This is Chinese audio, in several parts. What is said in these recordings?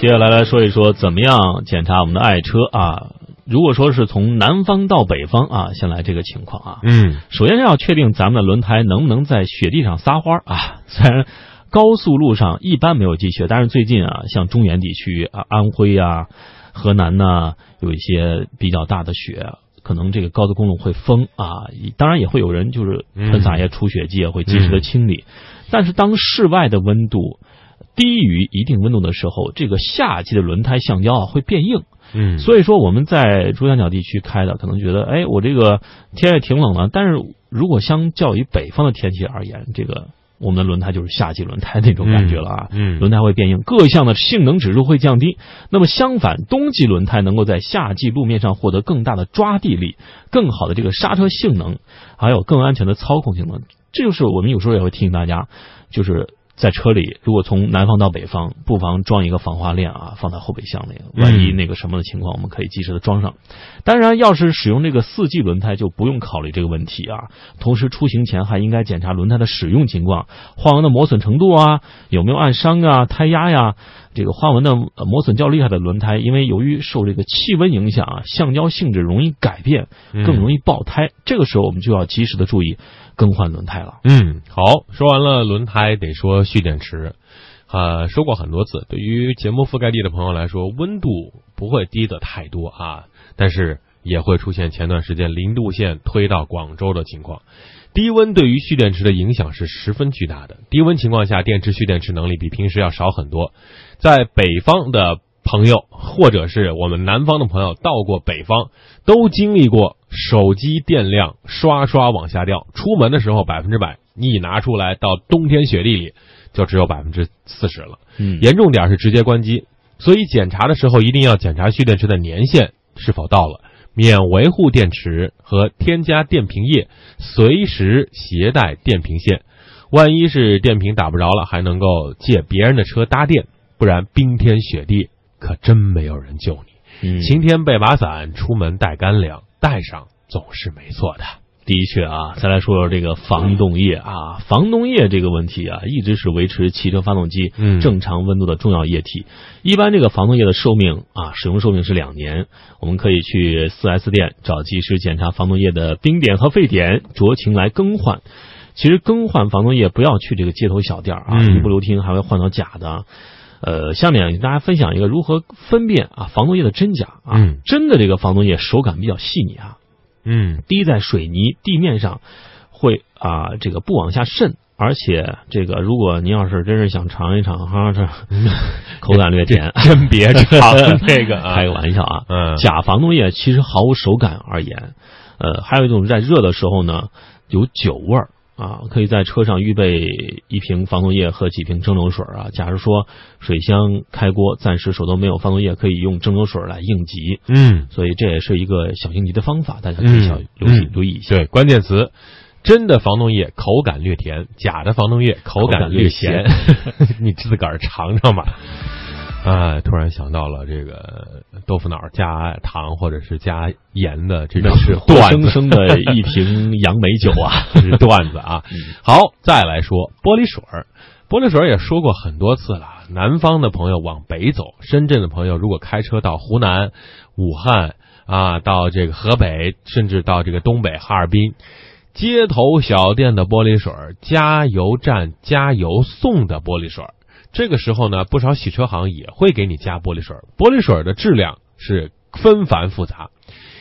接下来来说一说怎么样检查我们的爱车啊？如果说是从南方到北方啊，先来这个情况啊。嗯，首先是要确定咱们的轮胎能不能在雪地上撒欢儿啊。虽然高速路上一般没有积雪，但是最近啊，像中原地区啊、安徽啊、河南呢，有一些比较大的雪，可能这个高速公路会封啊。当然也会有人就是喷洒一些除雪剂，会及时的清理。但是当室外的温度低于一定温度的时候，这个夏季的轮胎橡胶啊会变硬。嗯，所以说我们在珠三角地区开的，可能觉得，哎，我这个天也挺冷的，但是如果相较于北方的天气而言，这个我们的轮胎就是夏季轮胎那种感觉了啊。嗯，轮胎会变硬，各项的性能指数会降低。那么相反，冬季轮胎能够在夏季路面上获得更大的抓地力、更好的这个刹车性能，还有更安全的操控性能。这就是我们有时候也会提醒大家，就是。在车里，如果从南方到北方，不妨装一个防滑链啊，放在后备箱里，万一那个什么的情况，我们可以及时的装上。当然，要是使用这个四季轮胎，就不用考虑这个问题啊。同时，出行前还应该检查轮胎的使用情况，花纹的磨损程度啊，有没有暗伤啊、胎压呀。这个花纹的磨损较厉害的轮胎，因为由于受这个气温影响啊，橡胶性质容易改变，更容易爆胎。这个时候，我们就要及时的注意更换轮胎了。嗯，好，说完了轮胎，得说蓄电池。啊，说过很多次，对于节目覆盖地的朋友来说，温度不会低的太多啊，但是也会出现前段时间零度线推到广州的情况。低温对于蓄电池的影响是十分巨大的。低温情况下，电池蓄电池能力比平时要少很多。在北方的朋友，或者是我们南方的朋友，到过北方，都经历过手机电量刷刷往下掉。出门的时候百分之百，你一拿出来，到冬天雪地里就只有百分之四十了。嗯，严重点是直接关机。所以检查的时候一定要检查蓄电池的年限是否到了，免维护电池和添加电瓶液，随时携带电瓶线。万一是电瓶打不着了，还能够借别人的车搭电。不然冰天雪地可真没有人救你。晴天备把伞，出门带干粮，带上总是没错的。的确啊，再来说说这个防冻液啊，防冻液这个问题啊，一直是维持汽车发动机正常温度的重要液体。一般这个防冻液的寿命啊，使用寿命是两年。我们可以去四 S 店找技师检查防冻液的冰点和沸点，酌情来更换。其实更换防冻液不要去这个街头小店啊，一不留心还会换到假的。呃，下面给大家分享一个如何分辨啊防冻液的真假啊。真的这个防冻液手感比较细腻啊，嗯，滴在水泥地面上会啊这个不往下渗，而且这个如果您要是真是想尝一尝哈，这 口感略甜，真别尝这个，开个玩笑啊。嗯，假防冻液其实毫无手感而言，呃，还有一种在热的时候呢有酒味儿。啊，可以在车上预备一瓶防冻液和几瓶蒸馏水啊。假如说水箱开锅，暂时手头没有防冻液，可以用蒸馏水来应急。嗯，所以这也是一个小应急的方法，大家可以小留意留意一下。对，关键词：真的防冻液口感略甜，假的防冻液口感略咸。你自个儿尝尝吧。哎，突然想到了这个豆腐脑加糖或者是加盐的这种是 活生生的一瓶杨梅酒啊，这是段子啊。好，再来说玻璃水儿，玻璃水儿也说过很多次了。南方的朋友往北走，深圳的朋友如果开车到湖南、武汉啊，到这个河北，甚至到这个东北哈尔滨，街头小店的玻璃水儿，加油站加油送的玻璃水儿。这个时候呢，不少洗车行也会给你加玻璃水。玻璃水的质量是纷繁复杂，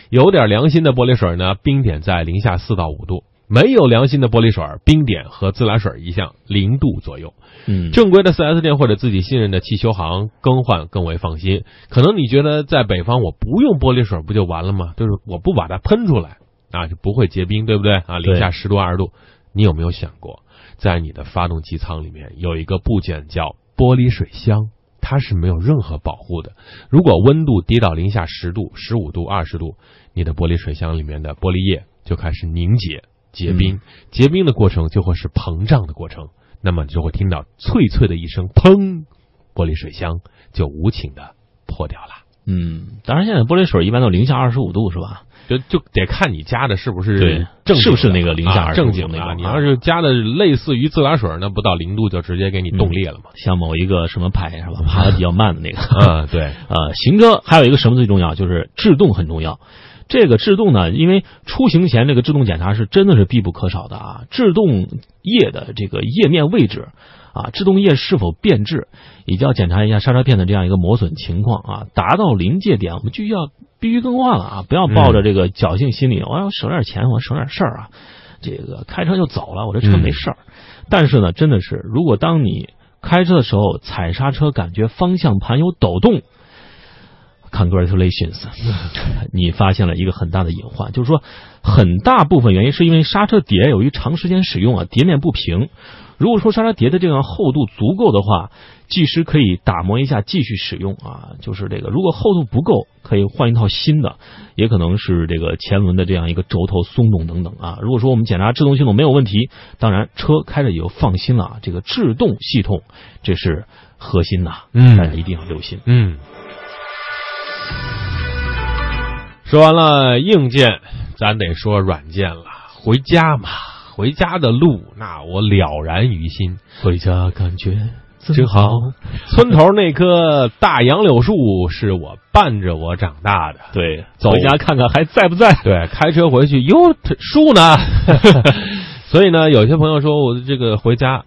有点良心的玻璃水呢，冰点在零下四到五度；没有良心的玻璃水，冰点和自来水一样，零度左右。嗯，正规的四 S 店或者自己信任的汽修行更换更为放心。可能你觉得在北方我不用玻璃水不就完了吗？就是我不把它喷出来啊，就不会结冰，对不对啊？零下十度二十度，你有没有想过？在你的发动机舱里面有一个部件叫玻璃水箱，它是没有任何保护的。如果温度低到零下十度、十五度、二十度，你的玻璃水箱里面的玻璃液就开始凝结、结冰。结冰的过程就会是膨胀的过程，那么你就会听到脆脆的一声“砰”，玻璃水箱就无情的破掉了。嗯，当然现在玻璃水一般都零下二十五度是吧？就就得看你加的是不是正是不是那个零下啊25正经的啊。你要是加的类似于自来水，那不到零度就直接给你冻裂了嘛。像某一个什么牌是吧？爬的比较慢的那个。嗯，对，呃，行车还有一个什么最重要，就是制动很重要。这个制动呢，因为出行前这个制动检查是真的是必不可少的啊。制动液的这个液面位置啊，制动液是否变质，以及要检查一下刹车片的这样一个磨损情况啊。达到临界点，我们就要必须更换了啊！不要抱着这个侥幸心理，我要省点钱，我省点事儿啊。这个开车就走了，我这车没事儿。但是呢，真的是，如果当你开车的时候踩刹车，感觉方向盘有抖动，congratulations，你发现了一个很大的隐患，就是说，很大部分原因是因为刹车碟由于长时间使用啊，碟面不平。如果说刹车碟的这样厚度足够的话，技师可以打磨一下继续使用啊。就是这个，如果厚度不够，可以换一套新的，也可能是这个前轮的这样一个轴头松动等等啊。如果说我们检查制动系统没有问题，当然车开着也就放心了啊。这个制动系统这是核心呐，嗯大家一定要留心。嗯。说完了硬件，咱得说软件了。回家嘛，回家的路，那我了然于心。回家感觉真好。村头那棵大杨柳树是我伴着我长大的。对，走回家看看还在不在。对，开车回去，哟，这树呢？所以呢，有些朋友说我这个回家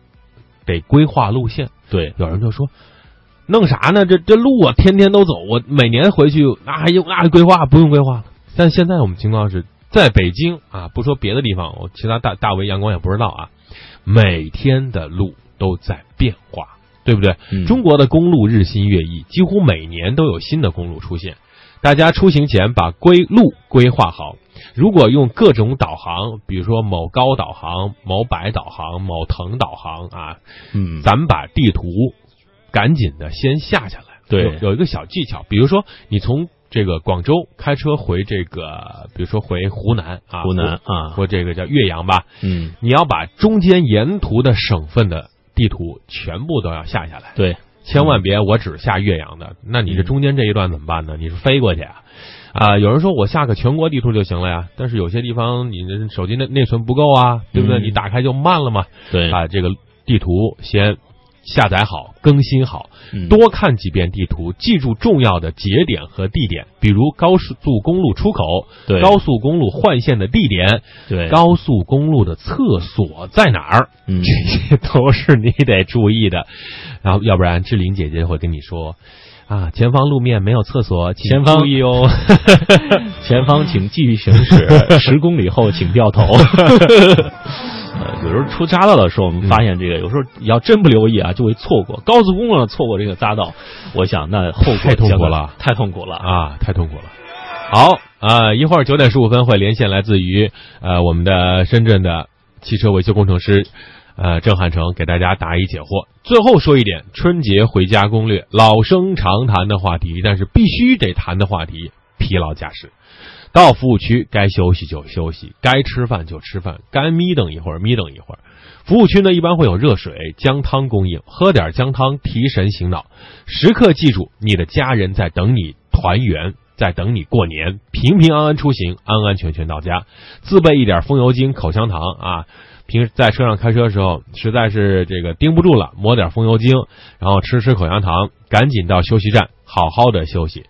得规划路线。对，有人就说，弄啥呢？这这路啊，天天都走，我每年回去那还用那还规划？不用规划了。但现在我们情况是在北京啊，不说别的地方，我其他大大为阳光也不知道啊。每天的路都在变化，对不对？嗯中国的公路日新月异，几乎每年都有新的公路出现。大家出行前把规路规划好。如果用各种导航，比如说某高导航、某百导航、某腾导航啊，嗯，咱们把地图赶紧的先下下来。对有有一个小技巧，比如说你从这个广州开车回这个，比如说回湖南啊，湖南啊，或这个叫岳阳吧，嗯，你要把中间沿途的省份的地图全部都要下下来，对，千万别我只下岳阳的，那你这中间这一段怎么办呢？你是飞过去啊？啊，有人说我下个全国地图就行了呀，但是有些地方你的手机内内存不够啊，对不对？嗯你打开就慢了嘛。对，把这个地图先下载好、更新好，嗯多看几遍地图，记住重要的节点和地点，比如高速公路出口、高速公路换线的地点、对，高速公路的厕所在哪儿，嗯，这些都是你得注意的。然后，要不然志玲姐姐会跟你说。啊，前方路面没有厕所，请前方注意哦。前方请继续行驶，十公里后请掉头。呃，有时候出匝道的时候，我们发现这个，有时候要真不留意啊，就会错过高速公路上错过这个匝道。我想那后果太痛苦了太痛苦了啊！啊，太痛苦了。好啊、一会儿九点十五分会连线来自于呃我们的深圳的汽车维修工程师呃郑汉成，给大家答疑解惑。最后说一点，春节回家攻略，老生常谈的话题，但是必须得谈的话题，疲劳驾驶。到服务区该休息就休息，该吃饭就吃饭，该眯瞪一会儿眯瞪一会儿。服务区呢一般会有热水、姜汤供应，喝点姜汤提神醒脑。时刻记住，你的家人在等你团圆，在等你过年，平平安安出行，安安全全到家。自备一点风油精、口香糖啊。平时在车上开车的时候，实在是这个盯不住了，抹点风油精，然后吃吃口香糖，赶紧到休息站好好的休息。